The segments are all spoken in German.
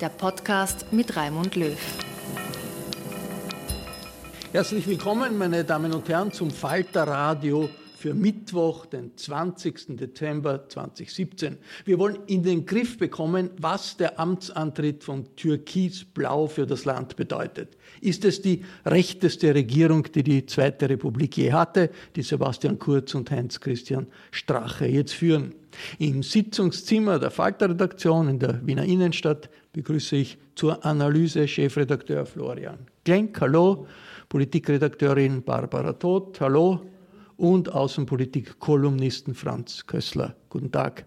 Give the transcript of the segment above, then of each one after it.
der Podcast mit Raimund Löw. Herzlich willkommen, meine Damen und Herren, zum Falter Radio für Mittwoch, den 20. Dezember 2017. Wir wollen in den Griff bekommen, was der Amtsantritt von Türkis-Blau für das Land bedeutet. Ist es die rechteste Regierung, die die Zweite Republik je hatte, die Sebastian Kurz und Heinz-Christian Strache jetzt führen? Im Sitzungszimmer der Falter-Redaktion in der Wiener Innenstadt begrüße ich zur Analyse Chefredakteur Florian Klenk. Hallo. Politikredakteurin Barbara Todt. Hallo und Außenpolitik-Kolumnisten Franz Kössler. Guten Tag.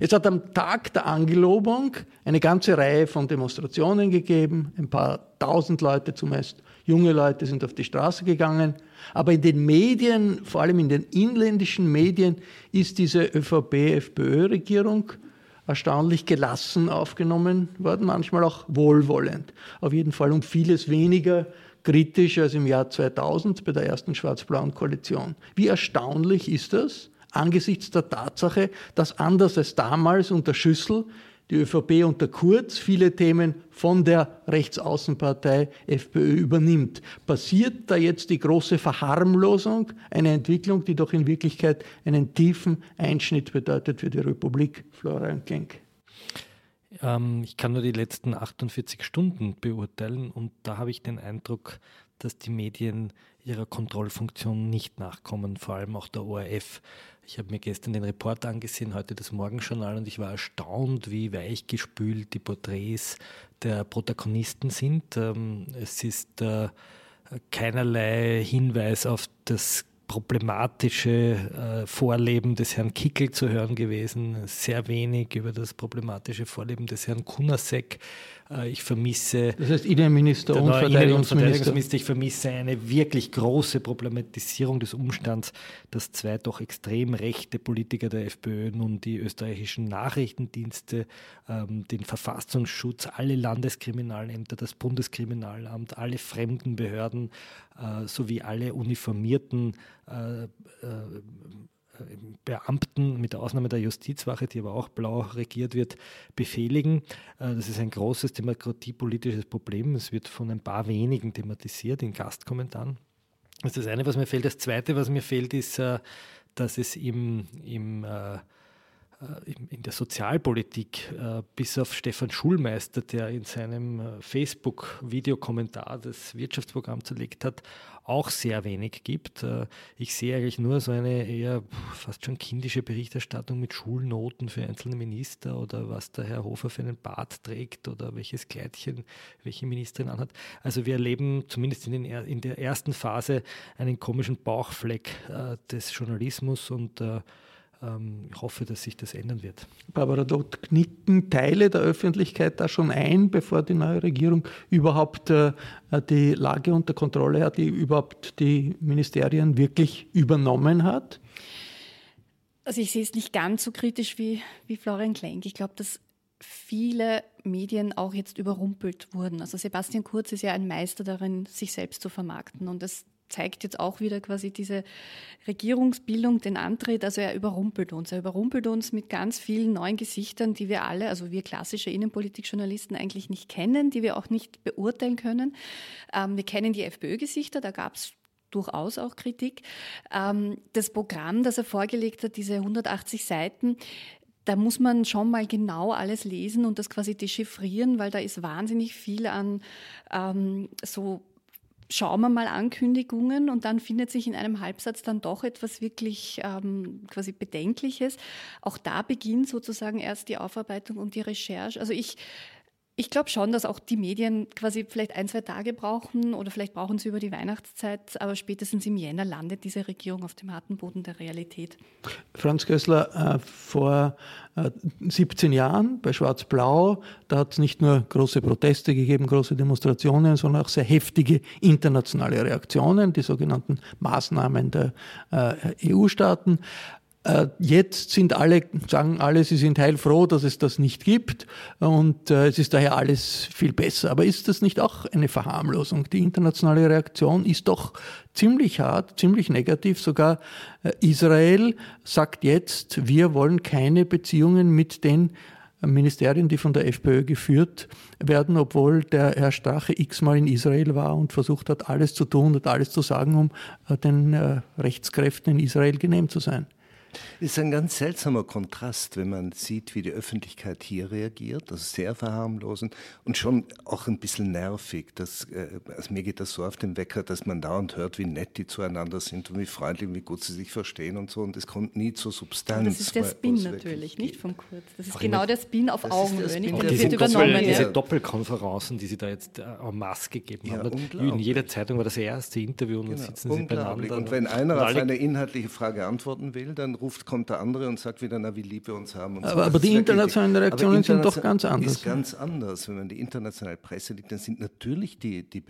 Es hat am Tag der Angelobung eine ganze Reihe von Demonstrationen gegeben. Ein paar tausend Leute zumeist, junge Leute sind auf die Straße gegangen. Aber in den Medien, vor allem in den inländischen Medien, ist diese ÖVP-FPÖ-Regierung erstaunlich gelassen aufgenommen worden, manchmal auch wohlwollend. Auf jeden Fall um vieles weniger kritisch als im Jahr 2000 bei der ersten schwarz-blauen Koalition. Wie erstaunlich ist das angesichts der Tatsache, dass anders als damals unter Schüssel die ÖVP unter Kurz viele Themen von der Rechtsaußenpartei FPÖ übernimmt. Passiert da jetzt die große Verharmlosung, eine Entwicklung, die doch in Wirklichkeit einen tiefen Einschnitt bedeutet für die Republik? Florian Klenk. Ähm, ich kann nur die letzten 48 Stunden beurteilen und da habe ich den Eindruck, dass die Medien ihrer Kontrollfunktion nicht nachkommen, vor allem auch der ORF. Ich habe mir gestern den Report angesehen, heute das Morgenjournal und ich war erstaunt, wie weichgespült die Porträts der Protagonisten sind. Ähm, es ist äh, keinerlei Hinweis auf das problematische äh, Vorleben des Herrn Kickel zu hören gewesen, sehr wenig über das problematische Vorleben des Herrn Kunasek. Äh, ich vermisse. Das heißt Innenminister und Verteidigungsminister. Verteidigungsminister. Ich vermisse eine wirklich große Problematisierung des Umstands, dass zwei doch extrem rechte Politiker der FPÖ nun die österreichischen Nachrichtendienste, ähm, den Verfassungsschutz, alle Landeskriminalämter, das Bundeskriminalamt, alle fremden Behörden äh, sowie alle uniformierten äh, Beamten, mit der Ausnahme der Justizwache, die aber auch blau regiert wird, befehligen. Äh, das ist ein großes demokratiepolitisches Problem. Es wird von ein paar wenigen thematisiert in Gastkommentaren. Das ist das eine, was mir fehlt. Das zweite, was mir fehlt, ist, äh, dass es im, im äh, in der Sozialpolitik, äh, bis auf Stefan Schulmeister, der in seinem äh, Facebook-Videokommentar das Wirtschaftsprogramm zerlegt hat, auch sehr wenig gibt. Ich sehe eigentlich nur so eine eher fast schon kindische Berichterstattung mit Schulnoten für einzelne Minister oder was der Herr Hofer für einen Bart trägt oder welches Kleidchen welche Ministerin anhat. Also wir erleben zumindest in, den, in der ersten Phase einen komischen Bauchfleck des Journalismus und ich hoffe, dass sich das ändern wird. Barbara, dort knicken Teile der Öffentlichkeit da schon ein, bevor die neue Regierung überhaupt äh, die Lage unter Kontrolle hat, die überhaupt die Ministerien wirklich übernommen hat? Also ich sehe es nicht ganz so kritisch wie, wie Florian Klenk. Ich glaube, dass viele Medien auch jetzt überrumpelt wurden. Also Sebastian Kurz ist ja ein Meister darin, sich selbst zu vermarkten. Und das zeigt jetzt auch wieder quasi diese Regierungsbildung den Antritt. Also er überrumpelt uns. Er überrumpelt uns mit ganz vielen neuen Gesichtern, die wir alle, also wir klassische Innenpolitikjournalisten eigentlich nicht kennen, die wir auch nicht beurteilen können. Ähm, wir kennen die FPÖ-Gesichter, da gab es durchaus auch Kritik. Ähm, das Programm, das er vorgelegt hat, diese 180 Seiten, da muss man schon mal genau alles lesen und das quasi dechiffrieren, weil da ist wahnsinnig viel an ähm, so schauen wir mal Ankündigungen und dann findet sich in einem Halbsatz dann doch etwas wirklich ähm, quasi Bedenkliches. Auch da beginnt sozusagen erst die Aufarbeitung und die Recherche. Also ich ich glaube schon, dass auch die Medien quasi vielleicht ein, zwei Tage brauchen oder vielleicht brauchen sie über die Weihnachtszeit, aber spätestens im Jänner landet diese Regierung auf dem harten Boden der Realität. Franz Kössler, äh, vor äh, 17 Jahren bei Schwarz-Blau, da hat es nicht nur große Proteste gegeben, große Demonstrationen, sondern auch sehr heftige internationale Reaktionen, die sogenannten Maßnahmen der äh, EU-Staaten. Äh, jetzt sind alle, sagen alle, sie sind heilfroh, dass es das nicht gibt und äh, es ist daher alles viel besser. Aber ist das nicht auch eine Verharmlosung? Die internationale Reaktion ist doch ziemlich hart, ziemlich negativ. Sogar äh, Israel sagt jetzt, wir wollen keine Beziehungen mit den Ministerien, die von der FPÖ geführt werden, obwohl der Herr Strache x-mal in Israel war und versucht hat, alles zu tun und alles zu sagen, um den Rechtskräften in Israel genehm zu sein. Ist ein ganz seltsamer Kontrast, wenn man sieht, wie die Öffentlichkeit hier reagiert. Das ist sehr verharmlosend und schon auch ein bisschen nervig. Das, äh, also mir geht das so auf den Wecker, dass man dauernd hört, wie nett die zueinander sind und wie freundlich und wie gut sie sich verstehen und so. Und es kommt nie zur Substanz. Das ist der Spin natürlich, nicht vom Kurz. Das ist genau der Spin auf Augenhöhe. Nicht? Und diese, Doppel, diese Doppelkonferenzen, die sie da jetzt äh, en masse gegeben ja, haben. In jeder Zeitung war das erste Interview und genau, dann sitzen sie beieinander. Und wenn einer auf eine inhaltliche Frage antworten will, dann ruft, kommt der andere und sagt wieder, na, wie lieb wir uns haben. aber, so. aber die internationalen Reaktionen international sind doch ganz anders. ist ganz anders. Wenn man die internationale Presse liest, dann sind natürlich die, die,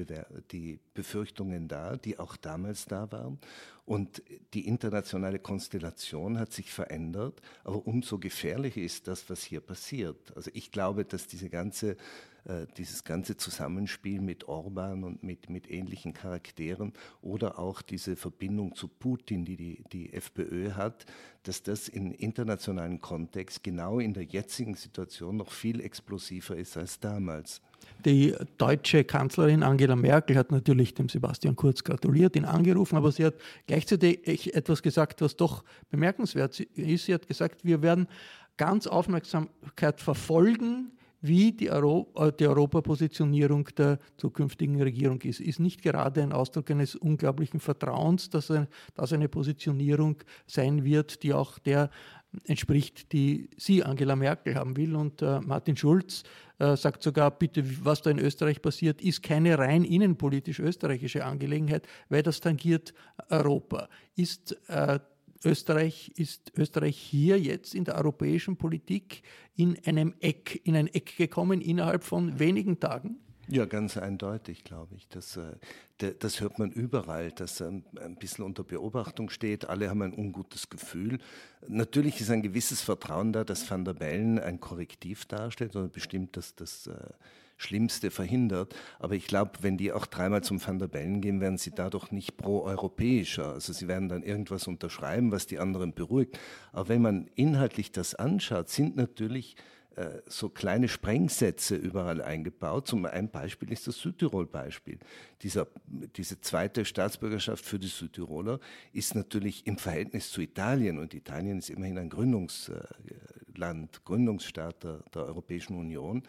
die Befürchtungen da, die auch damals da waren. Und die internationale Konstellation hat sich verändert, aber umso gefährlicher ist das, was hier passiert. Also ich glaube, dass diese ganze äh, dieses ganze Zusammenspiel mit Orban und mit, mit ähnlichen Charakteren oder auch diese Verbindung zu Putin, die, die die FPÖ hat, dass das im internationalen Kontext genau in der jetzigen Situation noch viel explosiver ist als damals. Die deutsche Kanzlerin Angela Merkel hat natürlich dem Sebastian Kurz gratuliert, ihn angerufen, aber sie hat gleichzeitig etwas gesagt, was doch bemerkenswert ist. Sie hat gesagt, wir werden ganz Aufmerksamkeit verfolgen, wie die, Euro äh, die Europapositionierung der zukünftigen Regierung ist. Ist nicht gerade ein Ausdruck eines unglaublichen Vertrauens, dass das eine Positionierung sein wird, die auch der entspricht, die sie, Angela Merkel, haben will. Und äh, Martin Schulz äh, sagt sogar, bitte, was da in Österreich passiert, ist keine rein innenpolitisch österreichische Angelegenheit, weil das tangiert Europa. Ist äh, Österreich, ist Österreich hier jetzt in der europäischen Politik in einem Eck, in ein Eck gekommen innerhalb von wenigen Tagen? Ja, ganz eindeutig, glaube ich. Das, äh, das hört man überall, dass ein bisschen unter Beobachtung steht. Alle haben ein ungutes Gefühl. Natürlich ist ein gewisses Vertrauen da, dass Van der Bellen ein Korrektiv darstellt oder bestimmt, dass das äh, Schlimmste verhindert. Aber ich glaube, wenn die auch dreimal zum Van der Bellen gehen, werden sie dadurch nicht pro-europäischer. Also sie werden dann irgendwas unterschreiben, was die anderen beruhigt. Aber wenn man inhaltlich das anschaut, sind natürlich äh, so kleine Sprengsätze überall eingebaut. Zum ein Beispiel ist das Südtirol-Beispiel. diese zweite Staatsbürgerschaft für die Südtiroler ist natürlich im Verhältnis zu Italien, und Italien ist immerhin ein Gründungs, äh, Land, Gründungsstaat der, der Europäischen Union,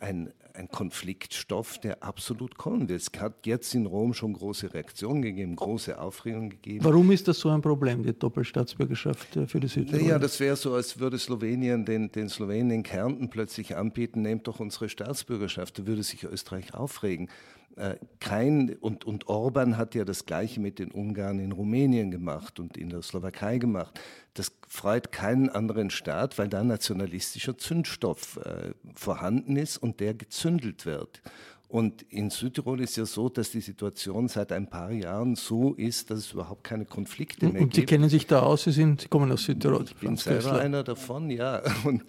ein, ein Konfliktstoff, der absolut kommen wird. Es hat jetzt in Rom schon große Reaktionen gegeben, große Aufregung gegeben. Warum ist das so ein Problem, die Doppelstaatsbürgerschaft äh, für die Südtirol? Naja, das wäre so, als würde Slowenien den, den Slowenen in Kärnten plötzlich anbieten, nehmt doch unsere Staatsbürgerschaft, da würde sich Österreich aufregen. Äh, kein, und, und Orban hat ja das Gleiche mit den Ungarn in Rumänien gemacht und in der Slowakei gemacht. Das freut keinen anderen Staat, weil da nationalistischer Zündstoff äh, vorhanden ist und der gezündelt wird. Und in Südtirol ist ja so, dass die Situation seit ein paar Jahren so ist, dass es überhaupt keine Konflikte mehr gibt. Und Sie kennen sich da aus, Sie, sind, Sie kommen aus Südtirol. Ich bin selber einer davon, ja. Und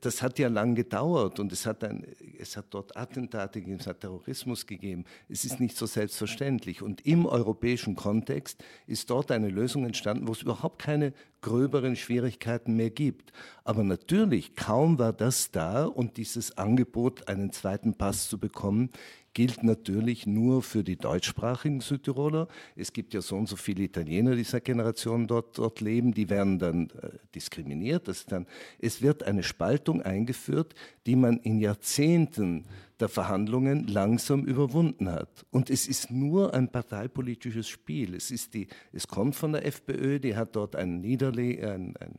das hat ja lang gedauert und es hat, ein, es hat dort Attentate gegeben, es hat Terrorismus gegeben. Es ist nicht so selbstverständlich. Und im europäischen Kontext ist dort eine Lösung entstanden, wo es überhaupt keine gröberen Schwierigkeiten mehr gibt. Aber natürlich, kaum war das da und dieses Angebot, einen zweiten Pass zu bekommen, gilt natürlich nur für die deutschsprachigen Südtiroler. Es gibt ja so und so viele Italiener dieser Generation dort, dort leben, die werden dann äh, diskriminiert. Das dann, es wird eine Spaltung eingeführt, die man in Jahrzehnten der Verhandlungen langsam überwunden hat. Und es ist nur ein parteipolitisches Spiel. Es, ist die, es kommt von der FPÖ, die hat dort einen, Niederle einen, einen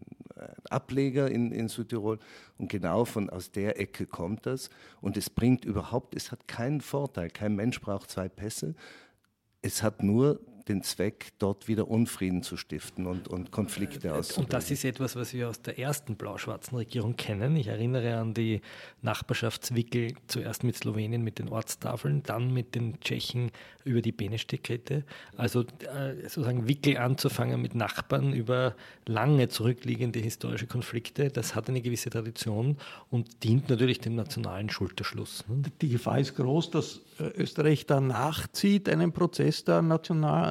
Ableger in, in Südtirol und genau von aus der Ecke kommt das. Und es bringt überhaupt, es hat keinen Vorteil. Kein Mensch braucht zwei Pässe. Es hat nur den Zweck, dort wieder Unfrieden zu stiften und, und Konflikte auszulösen. Und das ist etwas, was wir aus der ersten blau-schwarzen Regierung kennen. Ich erinnere an die Nachbarschaftswickel, zuerst mit Slowenien mit den Ortstafeln, dann mit den Tschechen über die Benestedt-Kette. Also äh, sozusagen Wickel anzufangen mit Nachbarn über lange zurückliegende historische Konflikte, das hat eine gewisse Tradition und dient natürlich dem nationalen Schulterschluss. Ne? Die Gefahr ist groß, dass äh, Österreich da nachzieht, einen Prozess der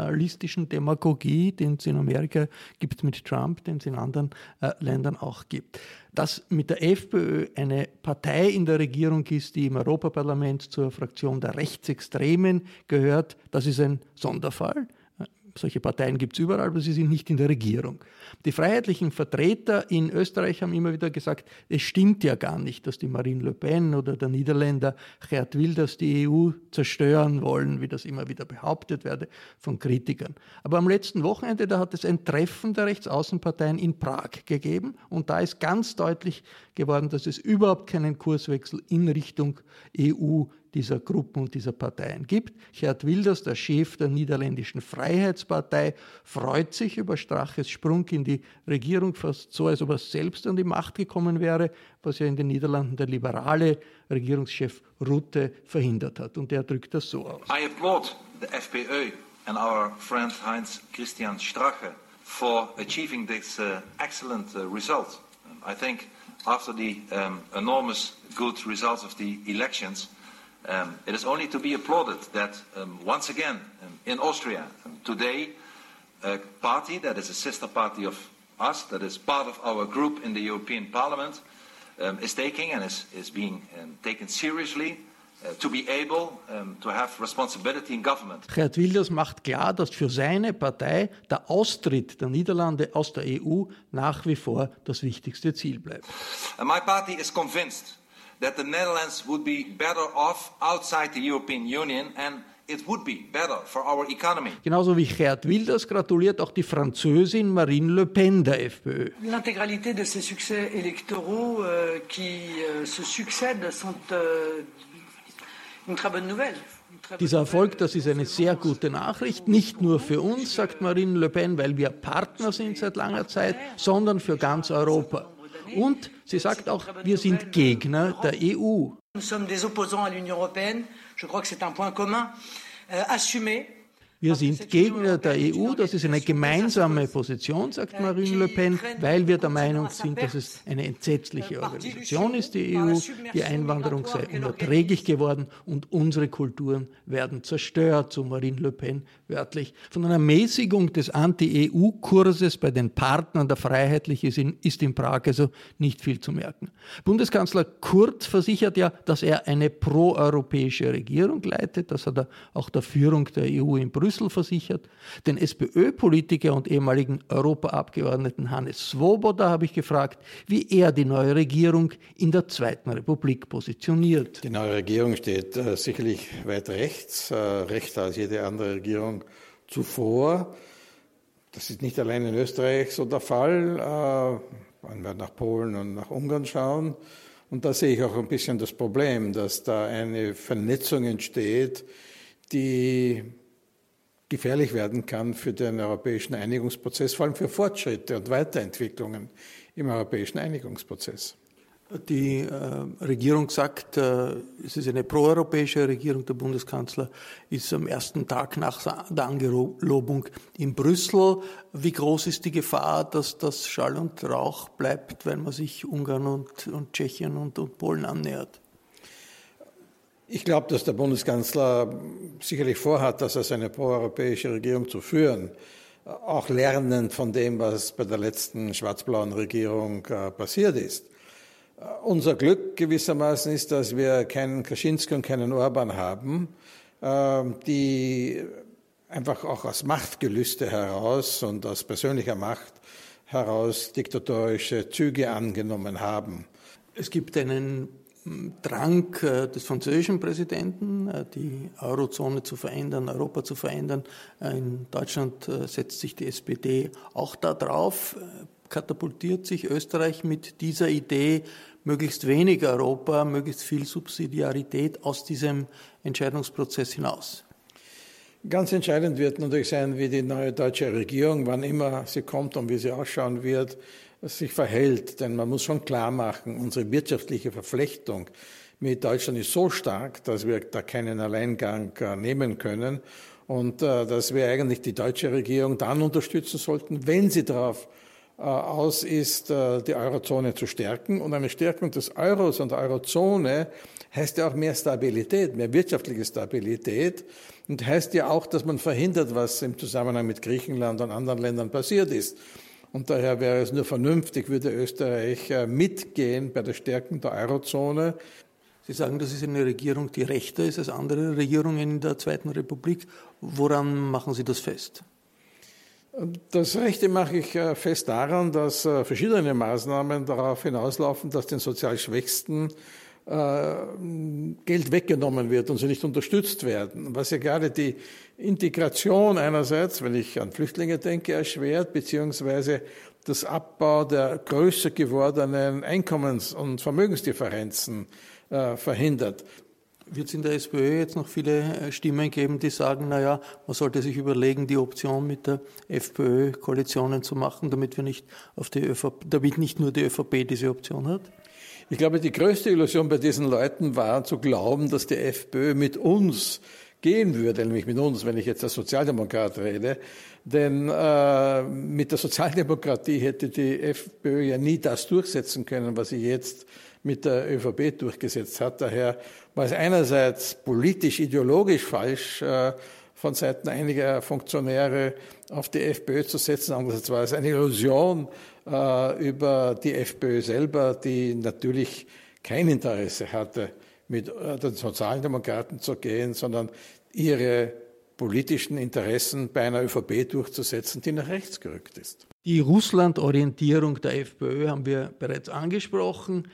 nationalistischen Demagogie, den es in Amerika gibt mit Trump, den es in anderen äh, Ländern auch gibt. Dass mit der FPÖ eine Partei in der Regierung ist, die im Europaparlament zur Fraktion der Rechtsextremen gehört, das ist ein Sonderfall. Solche Parteien gibt es überall, aber sie sind nicht in der Regierung. Die freiheitlichen Vertreter in Österreich haben immer wieder gesagt, es stimmt ja gar nicht, dass die Marine Le Pen oder der Niederländer Gerd Wilders die EU zerstören wollen, wie das immer wieder behauptet werde von Kritikern. Aber am letzten Wochenende, da hat es ein Treffen der Rechtsaußenparteien in Prag gegeben und da ist ganz deutlich geworden, dass es überhaupt keinen Kurswechsel in Richtung EU dieser Gruppen und dieser Parteien gibt. Gerd Wilders, der Chef der niederländischen Freiheitspartei, freut sich über Straches Sprung in die Regierung, fast so, als ob er selbst an die Macht gekommen wäre, was ja in den Niederlanden der liberale Regierungschef Rutte verhindert hat. Und er drückt das so aus. I applaud the FPÖ and our friend Heinz Christian Strache for achieving this uh, excellent uh, result. I think after the um, enormous good results of the elections, Um, it is only to be applauded that um, once again um, in Austria today a party that is a sister party of us, that is part of our group in the European Parliament, um, is taking and is, is being taken seriously uh, to be able to have responsibility in government. Gerd Wilders macht klar, dass für seine Partei der Austritt der Niederlande aus der EU nach wie vor das wichtigste Ziel bleibt. And my party is convinced that the Netherlands would be better off outside the European Union and it would be better for our economy. Genauso wie Gerd Wilders gratuliert auch die Französin Marine Le Pen der FPÖ. L'intégralité de ces succès électoraux euh, qui euh, se succèdent sont euh, une très bonne nouvelle. Dieser Erfolg, das ist eine sehr gute Nachricht, nicht nur für uns, sagt Marine Le Pen, weil wir Partner sind seit langer Zeit, sondern für ganz Europa. Und sie sagt auch, wir sind Gegner der EU. Nous sommes des opposants à l'Union européenne. Je crois que c'est un point commun. Euh, assumé. Wir sind Gegner der EU, das ist eine gemeinsame Position, sagt Marine Le Pen, weil wir der Meinung sind, dass es eine entsetzliche Organisation ist, die EU. Die Einwanderung sei unerträglich geworden und unsere Kulturen werden zerstört, so Marine Le Pen wörtlich. Von einer Mäßigung des Anti-EU-Kurses bei den Partnern der Freiheitlichen ist in Prag also nicht viel zu merken. Bundeskanzler Kurz versichert ja, dass er eine proeuropäische Regierung leitet. Das hat er auch der Führung der EU in Brüssel Brüssel versichert. Den SPÖ-Politiker und ehemaligen Europaabgeordneten Hannes Swoboda habe ich gefragt, wie er die neue Regierung in der Zweiten Republik positioniert. Die neue Regierung steht äh, sicherlich weit rechts, äh, rechter als jede andere Regierung zuvor. Das ist nicht allein in Österreich so der Fall. Äh, wenn wir nach Polen und nach Ungarn schauen. Und da sehe ich auch ein bisschen das Problem, dass da eine Vernetzung entsteht, die gefährlich werden kann für den europäischen Einigungsprozess, vor allem für Fortschritte und Weiterentwicklungen im europäischen Einigungsprozess. Die äh, Regierung sagt, äh, es ist eine proeuropäische Regierung. Der Bundeskanzler ist am ersten Tag nach der Angelobung in Brüssel. Wie groß ist die Gefahr, dass das Schall und Rauch bleibt, wenn man sich Ungarn und, und Tschechien und, und Polen annähert? Ich glaube, dass der Bundeskanzler sicherlich vorhat, das als eine proeuropäische Regierung zu führen, auch lernend von dem, was bei der letzten schwarz-blauen Regierung äh, passiert ist. Äh, unser Glück gewissermaßen ist, dass wir keinen Kaczynski und keinen Orban haben, äh, die einfach auch aus Machtgelüste heraus und aus persönlicher Macht heraus diktatorische Züge angenommen haben. Es gibt einen Drang äh, des französischen Präsidenten, äh, die Eurozone zu verändern, Europa zu verändern. Äh, in Deutschland setzt sich die SPD auch da drauf, katapultiert sich Österreich mit dieser Idee, möglichst wenig Europa, möglichst viel Subsidiarität aus diesem Entscheidungsprozess hinaus. Ganz entscheidend wird natürlich sein, wie die neue deutsche Regierung, wann immer sie kommt und wie sie ausschauen wird, sich verhält. Denn man muss schon klar machen, unsere wirtschaftliche Verflechtung mit Deutschland ist so stark, dass wir da keinen Alleingang äh, nehmen können und äh, dass wir eigentlich die deutsche Regierung dann unterstützen sollten, wenn sie darauf äh, aus ist, die Eurozone zu stärken. Und eine Stärkung des Euros und der Eurozone heißt ja auch mehr Stabilität, mehr wirtschaftliche Stabilität und heißt ja auch, dass man verhindert, was im Zusammenhang mit Griechenland und anderen Ländern passiert ist. Und daher wäre es nur vernünftig, würde Österreich äh, mitgehen bei der Stärkung der Eurozone. Sie sagen, das ist eine Regierung, die rechter ist als andere Regierungen in der Zweiten Republik. Woran machen Sie das fest? Das Rechte mache ich äh, fest daran, dass äh, verschiedene Maßnahmen darauf hinauslaufen, dass den sozial Schwächsten Geld weggenommen wird und sie nicht unterstützt werden. Was ja gerade die Integration einerseits, wenn ich an Flüchtlinge denke, erschwert, beziehungsweise das Abbau der größer gewordenen Einkommens- und Vermögensdifferenzen äh, verhindert. Wird es in der SPÖ jetzt noch viele äh, Stimmen geben, die sagen, naja, man sollte sich überlegen, die Option mit der FPÖ Koalitionen zu machen, damit wir nicht auf die ÖVP, damit nicht nur die ÖVP diese Option hat? Ich glaube, die größte Illusion bei diesen Leuten war zu glauben, dass die FPÖ mit uns gehen würde, nämlich mit uns, wenn ich jetzt als Sozialdemokrat rede. Denn äh, mit der Sozialdemokratie hätte die FPÖ ja nie das durchsetzen können, was sie jetzt mit der ÖVP durchgesetzt hat. Daher war es einerseits politisch, ideologisch falsch, äh, von Seiten einiger Funktionäre auf die FPÖ zu setzen. Andererseits war es eine Illusion äh, über die FPÖ selber, die natürlich kein Interesse hatte, mit äh, den Sozialdemokraten zu gehen, sondern ihre politischen Interessen bei einer ÖVP durchzusetzen, die nach rechts gerückt ist. Die Russland-Orientierung der FPÖ haben wir bereits angesprochen.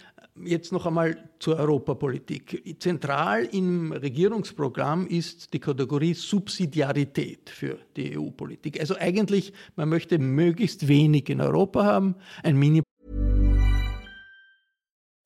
Jetzt noch einmal zur Europapolitik. Zentral im Regierungsprogramm ist die Kategorie Subsidiarität für die EU-Politik. Also eigentlich, man möchte möglichst wenig in Europa haben, ein Mini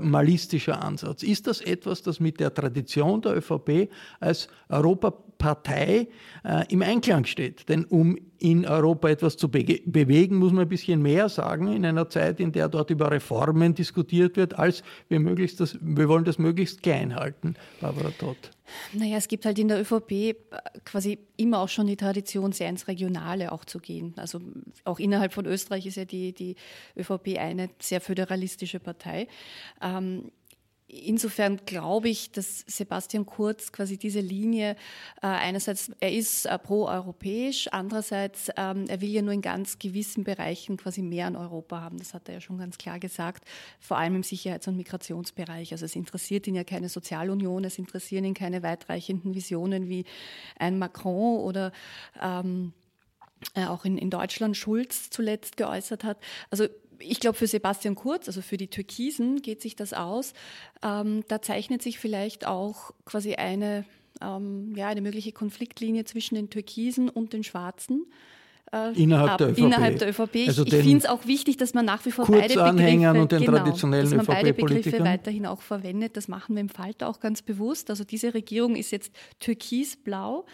Malistischer Ansatz. Ist das etwas, das mit der Tradition der ÖVP als Europa Partei äh, im Einklang steht. Denn um in Europa etwas zu be bewegen, muss man ein bisschen mehr sagen in einer Zeit, in der dort über Reformen diskutiert wird, als wir, möglichst das, wir wollen das möglichst klein halten. Barbara Todt. Naja, es gibt halt in der ÖVP äh, quasi immer auch schon die Tradition, sehr ins Regionale auch zu gehen. Also auch innerhalb von Österreich ist ja die, die ÖVP eine sehr föderalistische Partei. Ähm, Insofern glaube ich, dass Sebastian Kurz quasi diese Linie äh, einerseits, er ist äh, pro-europäisch, andererseits, ähm, er will ja nur in ganz gewissen Bereichen quasi mehr an Europa haben. Das hat er ja schon ganz klar gesagt, vor allem im Sicherheits- und Migrationsbereich. Also es interessiert ihn ja keine Sozialunion, es interessieren ihn keine weitreichenden Visionen wie ein Macron oder ähm, äh, auch in, in Deutschland Schulz zuletzt geäußert hat. Also ich glaube, für Sebastian Kurz, also für die Türkisen, geht sich das aus. Ähm, da zeichnet sich vielleicht auch quasi eine, ähm, ja, eine mögliche Konfliktlinie zwischen den Türkisen und den Schwarzen. Äh, innerhalb, ab, der ÖVP. innerhalb der ÖVP. Also ich finde es auch wichtig, dass man nach wie vor beide Begriffe, und den genau, traditionellen dass man beide Begriffe weiterhin auch verwendet. Das machen wir im Falter auch ganz bewusst. Also diese Regierung ist jetzt türkisblau.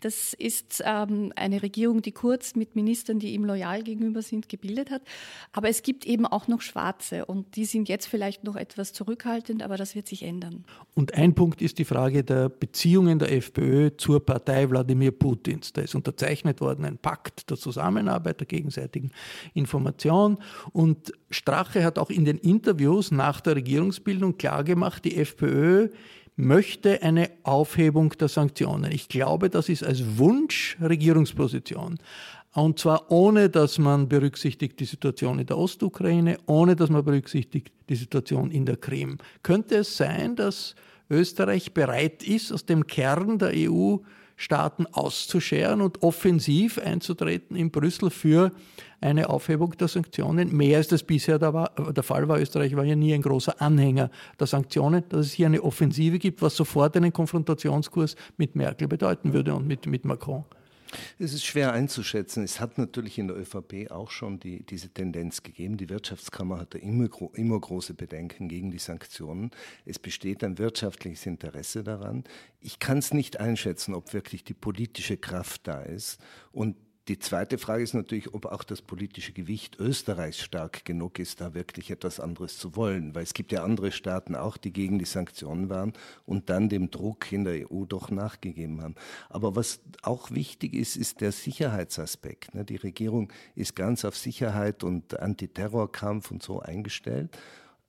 Das ist ähm, eine Regierung, die Kurz mit Ministern, die ihm loyal gegenüber sind, gebildet hat. Aber es gibt eben auch noch Schwarze und die sind jetzt vielleicht noch etwas zurückhaltend, aber das wird sich ändern. Und ein Punkt ist die Frage der Beziehungen der FPÖ zur Partei Wladimir Putins. Da ist unterzeichnet worden ein Pakt der Zusammenarbeit, der gegenseitigen Information. Und Strache hat auch in den Interviews nach der Regierungsbildung klargemacht, die FPÖ möchte eine Aufhebung der Sanktionen. Ich glaube, das ist als Wunsch Regierungsposition. Und zwar ohne, dass man berücksichtigt die Situation in der Ostukraine, ohne dass man berücksichtigt die Situation in der Krim. Könnte es sein, dass Österreich bereit ist, aus dem Kern der EU Staaten auszuscheren und offensiv einzutreten in Brüssel für eine Aufhebung der Sanktionen. Mehr als das bisher der, war, der Fall war. Österreich war ja nie ein großer Anhänger der Sanktionen. Dass es hier eine Offensive gibt, was sofort einen Konfrontationskurs mit Merkel bedeuten würde und mit, mit Macron. Es ist schwer einzuschätzen. Es hat natürlich in der ÖVP auch schon die, diese Tendenz gegeben. Die Wirtschaftskammer hatte immer, immer große Bedenken gegen die Sanktionen. Es besteht ein wirtschaftliches Interesse daran. Ich kann es nicht einschätzen, ob wirklich die politische Kraft da ist. Und die zweite Frage ist natürlich, ob auch das politische Gewicht Österreichs stark genug ist, da wirklich etwas anderes zu wollen. Weil es gibt ja andere Staaten auch, die gegen die Sanktionen waren und dann dem Druck in der EU doch nachgegeben haben. Aber was auch wichtig ist, ist der Sicherheitsaspekt. Ne? Die Regierung ist ganz auf Sicherheit und Antiterrorkampf und so eingestellt.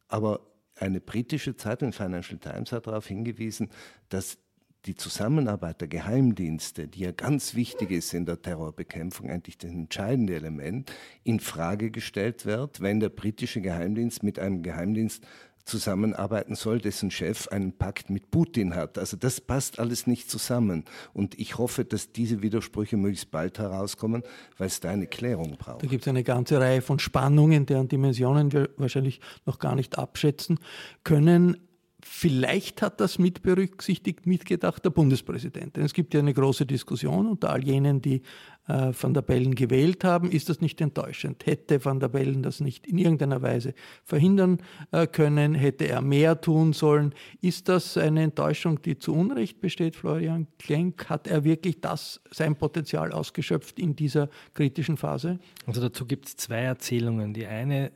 Aber eine britische Zeitung, Financial Times, hat darauf hingewiesen, dass die Zusammenarbeit der Geheimdienste, die ja ganz wichtig ist in der Terrorbekämpfung, eigentlich das entscheidende Element, in Frage gestellt wird, wenn der britische Geheimdienst mit einem Geheimdienst zusammenarbeiten soll, dessen Chef einen Pakt mit Putin hat. Also das passt alles nicht zusammen. Und ich hoffe, dass diese Widersprüche möglichst bald herauskommen, weil es da eine Klärung braucht. Da gibt es eine ganze Reihe von Spannungen, deren Dimensionen wir wahrscheinlich noch gar nicht abschätzen können. Vielleicht hat das mit berücksichtigt, mitgedacht der Bundespräsident. Denn es gibt ja eine große Diskussion unter all jenen, die äh, Van der Bellen gewählt haben. Ist das nicht enttäuschend? Hätte Van der Bellen das nicht in irgendeiner Weise verhindern äh, können? Hätte er mehr tun sollen? Ist das eine Enttäuschung, die zu Unrecht besteht, Florian Klenk? Hat er wirklich das, sein Potenzial ausgeschöpft in dieser kritischen Phase? Also dazu gibt es zwei Erzählungen. Die eine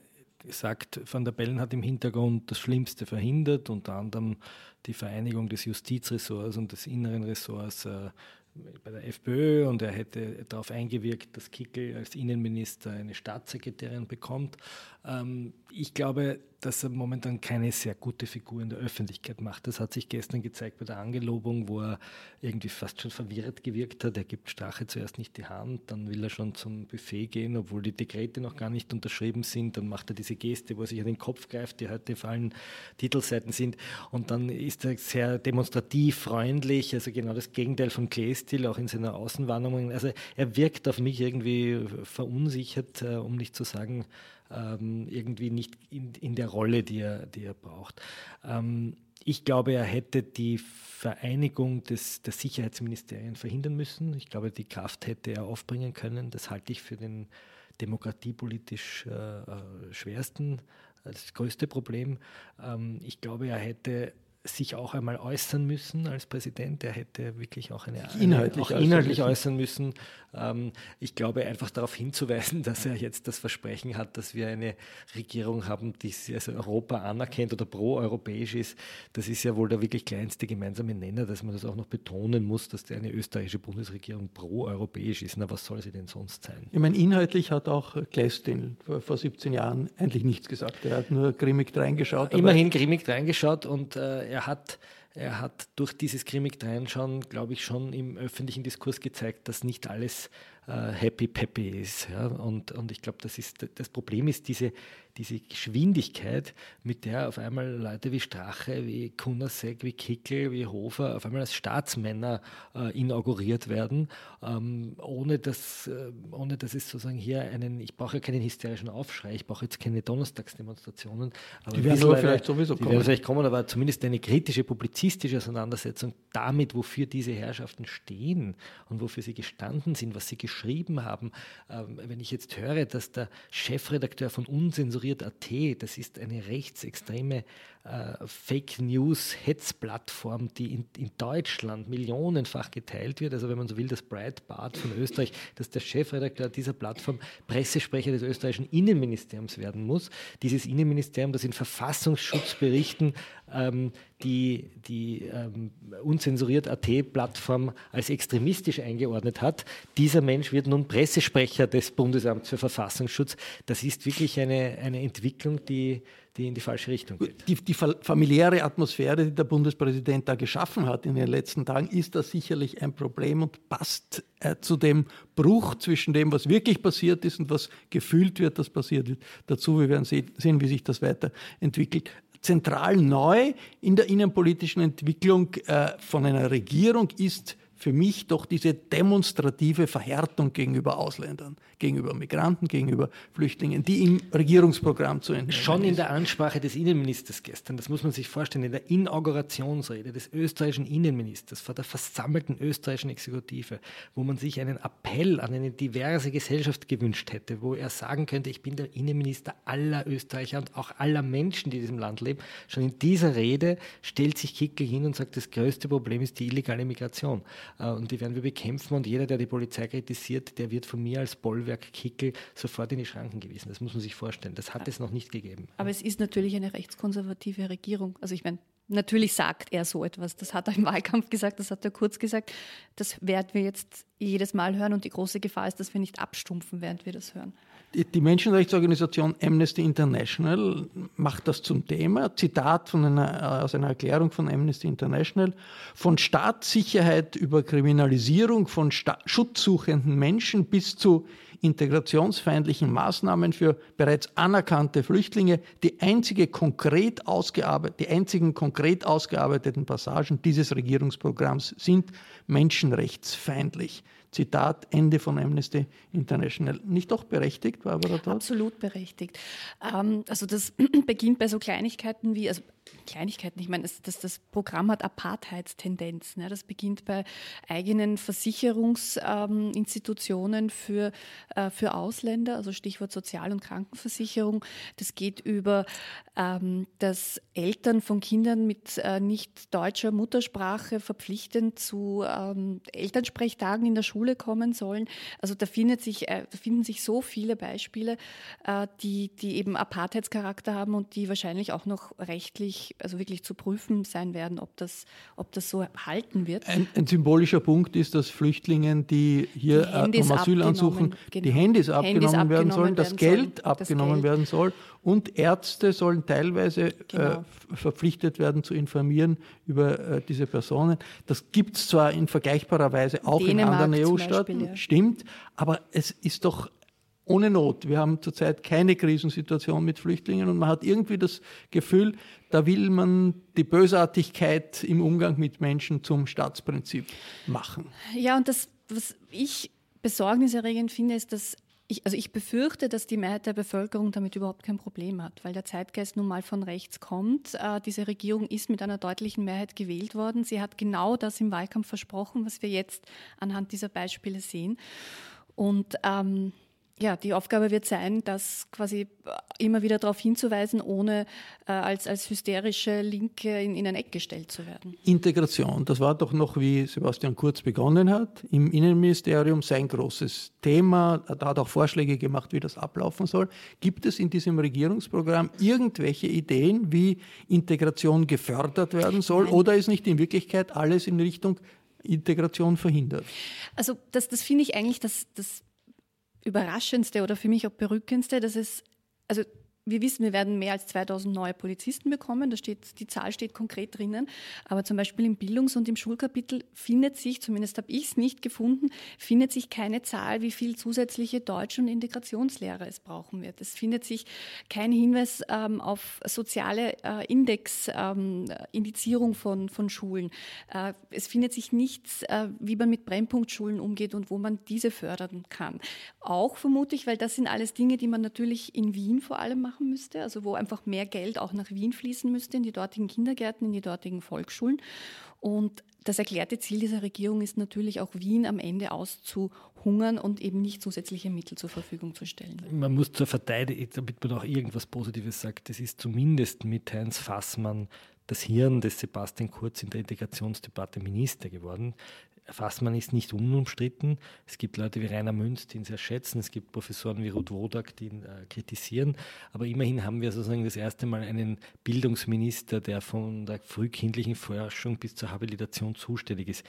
sagt, Van der Bellen hat im Hintergrund das Schlimmste verhindert, unter anderem die Vereinigung des Justizressorts und des inneren Ressorts äh, bei der FPÖ und er hätte darauf eingewirkt, dass Kickel als Innenminister eine Staatssekretärin bekommt. Ähm, ich glaube, dass er momentan keine sehr gute Figur in der Öffentlichkeit macht. Das hat sich gestern gezeigt bei der Angelobung, wo er irgendwie fast schon verwirrt gewirkt hat. Er gibt Strache zuerst nicht die Hand, dann will er schon zum Buffet gehen, obwohl die Dekrete noch gar nicht unterschrieben sind. Dann macht er diese Geste, wo er sich an den Kopf greift, die heute auf allen Titelseiten sind. Und dann ist er sehr demonstrativ, freundlich, also genau das Gegenteil von Kleestil, auch in seiner Außenwarnung. Also er wirkt auf mich irgendwie verunsichert, äh, um nicht zu sagen, ähm, irgendwie nicht in, in, der Rolle, die er, die er braucht. Ähm, ich glaube, er hätte die Vereinigung des, der Sicherheitsministerien verhindern müssen. Ich glaube, die Kraft hätte er aufbringen können. Das halte ich für den demokratiepolitisch äh, äh schwersten, äh, das größte Problem. Ähm, ich glaube, er hätte sich auch einmal äußern müssen als Präsident. Er hätte wirklich auch eine, eine inhaltlich, auch inhaltlich äußern müssen. Ähm, ich glaube, einfach darauf hinzuweisen, dass er jetzt das Versprechen hat, dass wir eine Regierung haben, die also Europa anerkennt oder pro-europäisch ist. Das ist ja wohl der wirklich kleinste gemeinsame Nenner, dass man das auch noch betonen muss, dass eine österreichische Bundesregierung pro-europäisch ist. Na, was soll sie denn sonst sein? Ich meine, inhaltlich hat auch Klestin vor 17 Jahren eigentlich nichts gesagt. Er hat nur grimmig reingeschaut. Immerhin grimmig reingeschaut und äh, er hat er hat durch dieses grimmig reinschauen, glaube ich, schon im öffentlichen Diskurs gezeigt, dass nicht alles äh, happy peppy ist. Ja? Und, und ich glaube, das, das Problem ist diese, diese Geschwindigkeit, mit der auf einmal Leute wie Strache, wie Kunasek, wie Kickel, wie Hofer auf einmal als Staatsmänner äh, inauguriert werden, ähm, ohne, dass, äh, ohne dass es sozusagen hier einen, ich brauche ja keinen hysterischen Aufschrei, ich brauche jetzt keine Donnerstagsdemonstrationen. Aber die werden aber vielleicht sowieso die kommen. Die werden vielleicht kommen, aber zumindest eine kritische, publizistische Auseinandersetzung damit, wofür diese Herrschaften stehen und wofür sie gestanden sind, was sie geschrieben haben. Ähm, wenn ich jetzt höre, dass der Chefredakteur von Unsensuriert Kuriert.at, das ist eine rechtsextreme äh, Fake News Hetzplattform, die in, in, Deutschland millionenfach geteilt wird. Also wenn man so will, das Breitbart von Österreich, dass der Chefredakteur dieser Plattform Pressesprecher des österreichischen Innenministeriums werden muss. Dieses Innenministerium, das in Verfassungsschutzberichten ähm, die, die ähm, unzensuriert AT-Plattform als extremistisch eingeordnet hat. Dieser Mensch wird nun Pressesprecher des Bundesamts für Verfassungsschutz. Das ist wirklich eine, eine Entwicklung, die die in die falsche Richtung geht. Die, die, familiäre Atmosphäre, die der Bundespräsident da geschaffen hat in den letzten Tagen, ist da sicherlich ein Problem und passt äh, zu dem Bruch zwischen dem, was wirklich passiert ist und was gefühlt wird, dass passiert wird. Dazu, wir werden sehen, wie sich das weiterentwickelt zentral neu in der innenpolitischen Entwicklung äh, von einer Regierung ist für mich doch diese demonstrative Verhärtung gegenüber Ausländern, gegenüber Migranten, gegenüber Flüchtlingen, die im Regierungsprogramm zu entnehmen Schon in der Ansprache des Innenministers gestern, das muss man sich vorstellen, in der Inaugurationsrede des österreichischen Innenministers vor der versammelten österreichischen Exekutive, wo man sich einen Appell an eine diverse Gesellschaft gewünscht hätte, wo er sagen könnte, ich bin der Innenminister aller Österreicher und auch aller Menschen, die in diesem Land leben. Schon in dieser Rede stellt sich Kickel hin und sagt, das größte Problem ist die illegale Migration. Äh, und die werden wir bekämpfen und jeder, der die Polizei kritisiert, der wird von mir als Bollwerk Kickel sofort in die Schranken gewiesen. Das muss man sich vorstellen. Das hat es noch nicht gegeben. Aber es ist natürlich eine rechtskonservative Regierung. Also ich meine, Natürlich sagt er so etwas. Das hat er im Wahlkampf gesagt, das hat er kurz gesagt. Das werden wir jetzt jedes Mal hören und die große Gefahr ist, dass wir nicht abstumpfen, während wir das hören. Die Menschenrechtsorganisation Amnesty International macht das zum Thema. Zitat von einer, aus einer Erklärung von Amnesty International. Von Staatssicherheit über Kriminalisierung von Sta schutzsuchenden Menschen bis zu integrationsfeindlichen Maßnahmen für bereits anerkannte Flüchtlinge die, einzige konkret die einzigen konkret ausgearbeiteten Passagen dieses Regierungsprogramms sind menschenrechtsfeindlich. Zitat Ende von Amnesty International. Nicht doch berechtigt, Barbara Todd? Absolut berechtigt. Ähm, also das beginnt bei so Kleinigkeiten wie, also Kleinigkeiten, ich meine, das, das, Programm hat Apartheidstendenzen. Ja, das beginnt bei eigenen Versicherungsinstitutionen für, äh, für Ausländer, also Stichwort Sozial- und Krankenversicherung. Das geht über, ähm, dass Eltern von Kindern mit äh, nicht deutscher Muttersprache verpflichtend zu ähm, Elternsprechtagen in der Schule kommen sollen. Also da, findet sich, äh, da finden sich so viele Beispiele, die, die eben Apartheidscharakter haben und die wahrscheinlich auch noch rechtlich, also wirklich zu prüfen sein werden, ob das, ob das so halten wird. Ein, ein symbolischer Punkt ist, dass Flüchtlingen, die hier die äh, um Asyl ansuchen, genau. die Handys abgenommen, Handys abgenommen werden sollen, das Geld sollen, abgenommen das Geld. werden soll und Ärzte sollen teilweise genau. äh, verpflichtet werden zu informieren über äh, diese Personen. Das gibt es zwar in vergleichbarer Weise auch Dänemark in anderen EU-Staaten, ja. stimmt, aber es ist doch ohne Not. Wir haben zurzeit keine Krisensituation mit Flüchtlingen und man hat irgendwie das Gefühl, da will man die Bösartigkeit im Umgang mit Menschen zum Staatsprinzip machen. Ja, und das, was ich besorgniserregend finde, ist, dass ich, also ich befürchte, dass die Mehrheit der Bevölkerung damit überhaupt kein Problem hat, weil der Zeitgeist nun mal von rechts kommt. Äh, diese Regierung ist mit einer deutlichen Mehrheit gewählt worden. Sie hat genau das im Wahlkampf versprochen, was wir jetzt anhand dieser Beispiele sehen. Und ähm, Ja, die Aufgabe wird sein, das quasi immer wieder darauf hinzuweisen, ohne äh, als, als hysterische Linke in, in ein Eck gestellt zu werden. Integration, das war doch noch, wie Sebastian Kurz begonnen hat, im Innenministerium sein großes Thema. Er hat auch Vorschläge gemacht, wie das ablaufen soll. Gibt es in diesem Regierungsprogramm irgendwelche Ideen, wie Integration gefördert werden soll? Nein. Oder ist nicht in Wirklichkeit alles in Richtung Integration verhindert? Also das, das finde ich eigentlich das, das Überraschendste oder für mich auch Berückendste, dass es, also wir wissen, wir werden mehr als 2000 neue Polizisten bekommen. Da steht, die Zahl steht konkret drinnen. Aber zum Beispiel im Bildungs- und im Schulkapitel findet sich, zumindest habe ich es nicht gefunden, findet sich keine Zahl, wie viel zusätzliche Deutsch- und Integrationslehrer es brauchen wird. Es findet sich kein Hinweis ähm, auf soziale äh, Index, ähm, von, von Schulen. Äh, es findet sich nichts, äh, wie man mit Brennpunktschulen umgeht und wo man diese fördern kann. Auch vermutlich, weil das sind alles Dinge, die man natürlich in Wien vor allem macht machen müsste, also wo einfach mehr Geld auch nach Wien fließen müsste, in die dortigen Kindergärten, in die dortigen Volksschulen. Und das erklärte Ziel dieser Regierung ist natürlich auch Wien am Ende auszuhungern und eben nicht zusätzliche Mittel zur Verfügung zu stellen. Man muss zur Verteidigung, damit man auch irgendwas Positives sagt, das ist zumindest mit Heinz Fassmann das Hirn des Sebastian Kurz in der Integrationsdebatte Minister geworden. Fassmann ist nicht unumstritten. Es gibt Leute wie Rainer Münz, die ihn sehr schätzen. Es gibt Professoren wie Ruth Wodak, die ihn äh, kritisieren. Aber immerhin haben wir sozusagen das erste Mal einen Bildungsminister, der von der frühkindlichen Forschung bis zur Habilitation zuständig ist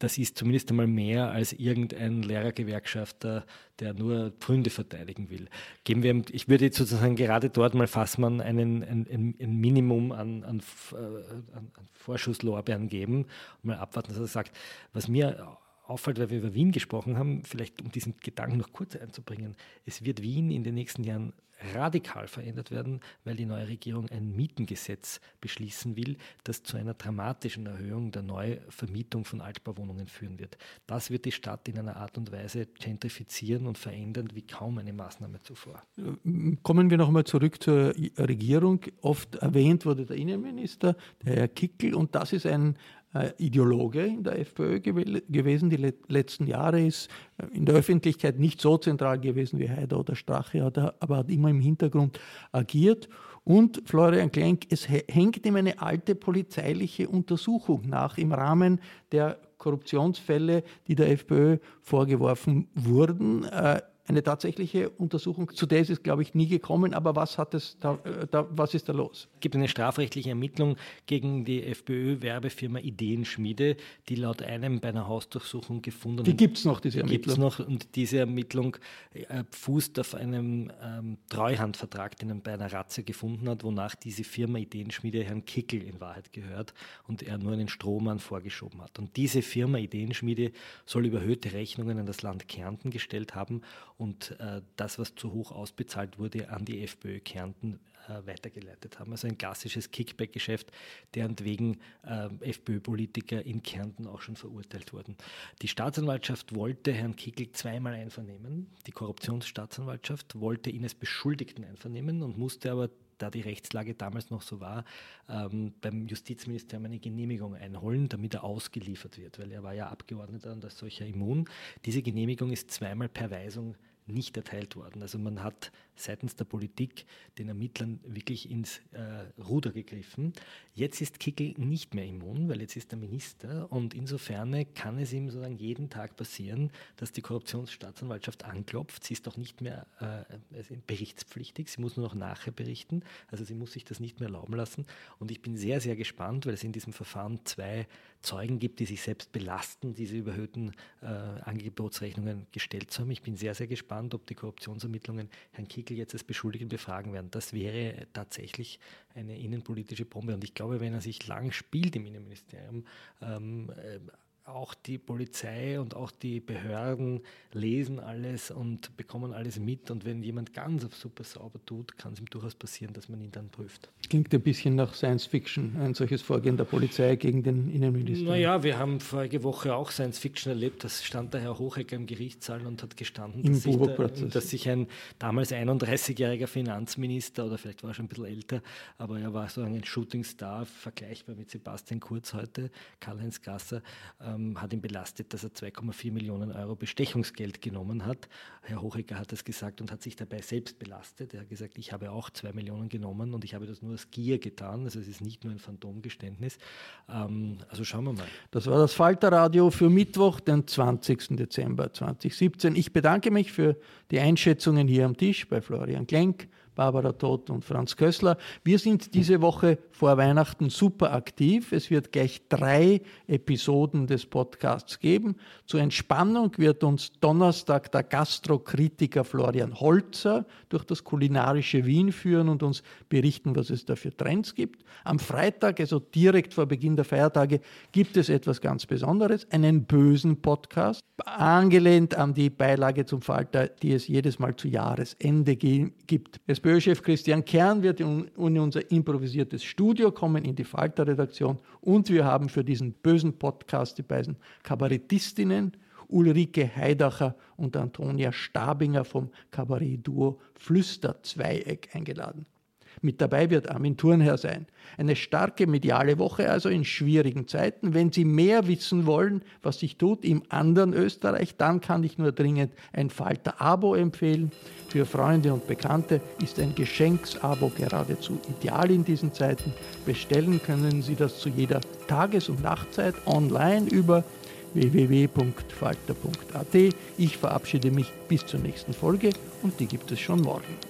das ist zumindest einmal mehr als irgendein Lehrergewerkschafter, der nur Pfründe verteidigen will. Geben wir, ich würde jetzt sozusagen gerade dort mal Fassmann einen, ein, ein Minimum an, äh, an, an Vorschusslorbeeren geben mal abwarten, dass er sagt, was mir auffällt, weil wir über Wien gesprochen haben, vielleicht um diesen Gedanken noch kurz einzubringen, es wird Wien in den nächsten Jahren radikal verändert werden, weil die neue Regierung ein Mietengesetz beschließen will, das zu einer dramatischen Erhöhung der Neuvermietung von Altbauwohnungen führen wird. Das wird die Stadt in einer Art und Weise gentrifizieren und verändern wie kaum eine Maßnahme zuvor. Kommen wir noch einmal zurück zur Regierung. Oft erwähnt wurde der Innenminister, der Herr Kickel, und das ist ein Ideologe in der FPÖ gew gewesen. Die le letzten Jahre ist äh, in der Öffentlichkeit nicht so zentral gewesen wie Haider oder Strache, aber hat immer im Hintergrund agiert. Und Florian Klenk, es hängt ihm eine alte polizeiliche Untersuchung nach im Rahmen der Korruptionsfälle, die der FPÖ vorgeworfen wurden. Eine tatsächliche Untersuchung, zu der ist es, glaube ich, nie gekommen. Aber was, hat es da, äh, da, was ist da los? Es gibt eine strafrechtliche Ermittlung gegen die FPÖ-Werbefirma Ideenschmiede, die laut einem bei einer Hausdurchsuchung gefunden Die gibt es noch, diese Ermittlung? Die gibt es noch und diese Ermittlung äh, fußt auf einem ähm, Treuhandvertrag, den er bei einer Ratze gefunden hat, wonach diese Firma Ideenschmiede Herrn Kickel in Wahrheit gehört und er nur einen Strohmann vorgeschoben hat. Und diese Firma Ideenschmiede soll überhöhte Rechnungen an das Land Kärnten gestellt haben und äh, das, was zu hoch ausbezahlt wurde, an die FPÖ Kärnten äh, weitergeleitet haben. Also ein klassisches Kickback-Geschäft, deren wegen äh, FPÖ-Politiker in Kärnten auch schon verurteilt wurden. Die Staatsanwaltschaft wollte Herrn Kickel zweimal einvernehmen. Die Korruptionsstaatsanwaltschaft wollte ihn als Beschuldigten einvernehmen und musste aber da die Rechtslage damals noch so war, ähm, beim Justizministerium eine Genehmigung einholen, damit er ausgeliefert wird, weil er war ja Abgeordneter und als solcher immun. Diese Genehmigung ist zweimal per Weisung nicht erteilt worden. Also man hat seitens der Politik den Ermittlern wirklich ins äh, Ruder gegriffen. Jetzt ist Kickel nicht mehr immun, weil jetzt ist er Minister und insofern kann es ihm sozusagen jeden Tag passieren, dass die Korruptionsstaatsanwaltschaft anklopft. Sie ist doch nicht mehr äh, berichtspflichtig, sie muss nur noch nachher berichten. Also sie muss sich das nicht mehr erlauben lassen. Und ich bin sehr, sehr gespannt, weil es in diesem Verfahren zwei Zeugen gibt, die sich selbst belasten, diese überhöhten äh, Angebotsrechnungen gestellt zu haben. Ich bin sehr, sehr gespannt, ob die Korruptionsermittlungen Herrn Kickel jetzt als Beschuldigten befragen werden. Das wäre tatsächlich eine innenpolitische Bombe. Und ich glaube, wenn er sich lang spielt im Innenministerium, ähm, äh, auch die Polizei und auch die Behörden lesen alles und bekommen alles mit. Und wenn jemand ganz auf super sauber tut, kann es ihm durchaus passieren, dass man ihn dann prüft. Klingt ein bisschen nach Science Fiction, ein solches Vorgehen der Polizei gegen den Innenminister. Naja, wir haben vorige Woche auch Science Fiction erlebt. Da stand der Herr Hochecker im Gerichtssaal und hat gestanden, dass, sich, da, dass sich, ein damals 31-jähriger Finanzminister, oder vielleicht war er schon ein bisschen älter, aber er war so ein Shootingstar, vergleichbar mit Sebastian Kurz heute, Karl-Heinz Gasser, ähm, ähm, hat ihn belastet, dass er 2,4 Millionen Euro Bestechungsgeld genommen hat. Herr Hochecker hat das gesagt und hat sich dabei selbst belastet. Er hat gesagt, ich habe auch 2 Millionen genommen und ich habe das nur aus Gier getan. Also es ist nicht nur ein Phantomgeständnis. Ähm, also schauen wir mal. Das war das Falterradio für Mittwoch, den 20. Dezember 2017. Ich bedanke mich für die Einschätzungen hier am Tisch bei Florian Klenk, Barbara Todt und Franz Kössler. Wir sind diese Woche vor Weihnachten super aktiv. Es wird gleich drei Episoden des Podcasts geben. Zur Entspannung wird uns Donnerstag der Gastrokritiker Florian Holzer durch das kulinarische Wien führen und uns berichten, was es da für Trends gibt. Am Freitag, also direkt vor Beginn der Feiertage, gibt es etwas ganz Besonderes, einen bösen Podcast, angelehnt an die Beilage zum Falter, die es jedes Mal zu Jahresende gibt. Es SPÖ-Chef Christian Kern wird in unser improvisiertes Studio kommen, in die Falter-Redaktion. Und wir haben für diesen bösen Podcast die beiden Kabarettistinnen Ulrike Heidacher und Antonia Stabinger vom Kabarett-Duo Flüster-Zweieck eingeladen. Mit dabei wird Armin Thurnherr sein. Eine starke mediale Woche also in schwierigen Zeiten. Wenn Sie mehr wissen wollen, was sich tut im anderen Österreich, dann kann ich nur dringend ein Falter-Abo empfehlen. Für Freunde und Bekannte ist ein Geschenksabo geradezu ideal in diesen Zeiten. Bestellen können Sie das zu jeder Tages- und Nachtzeit online über www.falter.at. Ich verabschiede mich bis zur nächsten Folge und die gibt es schon morgen.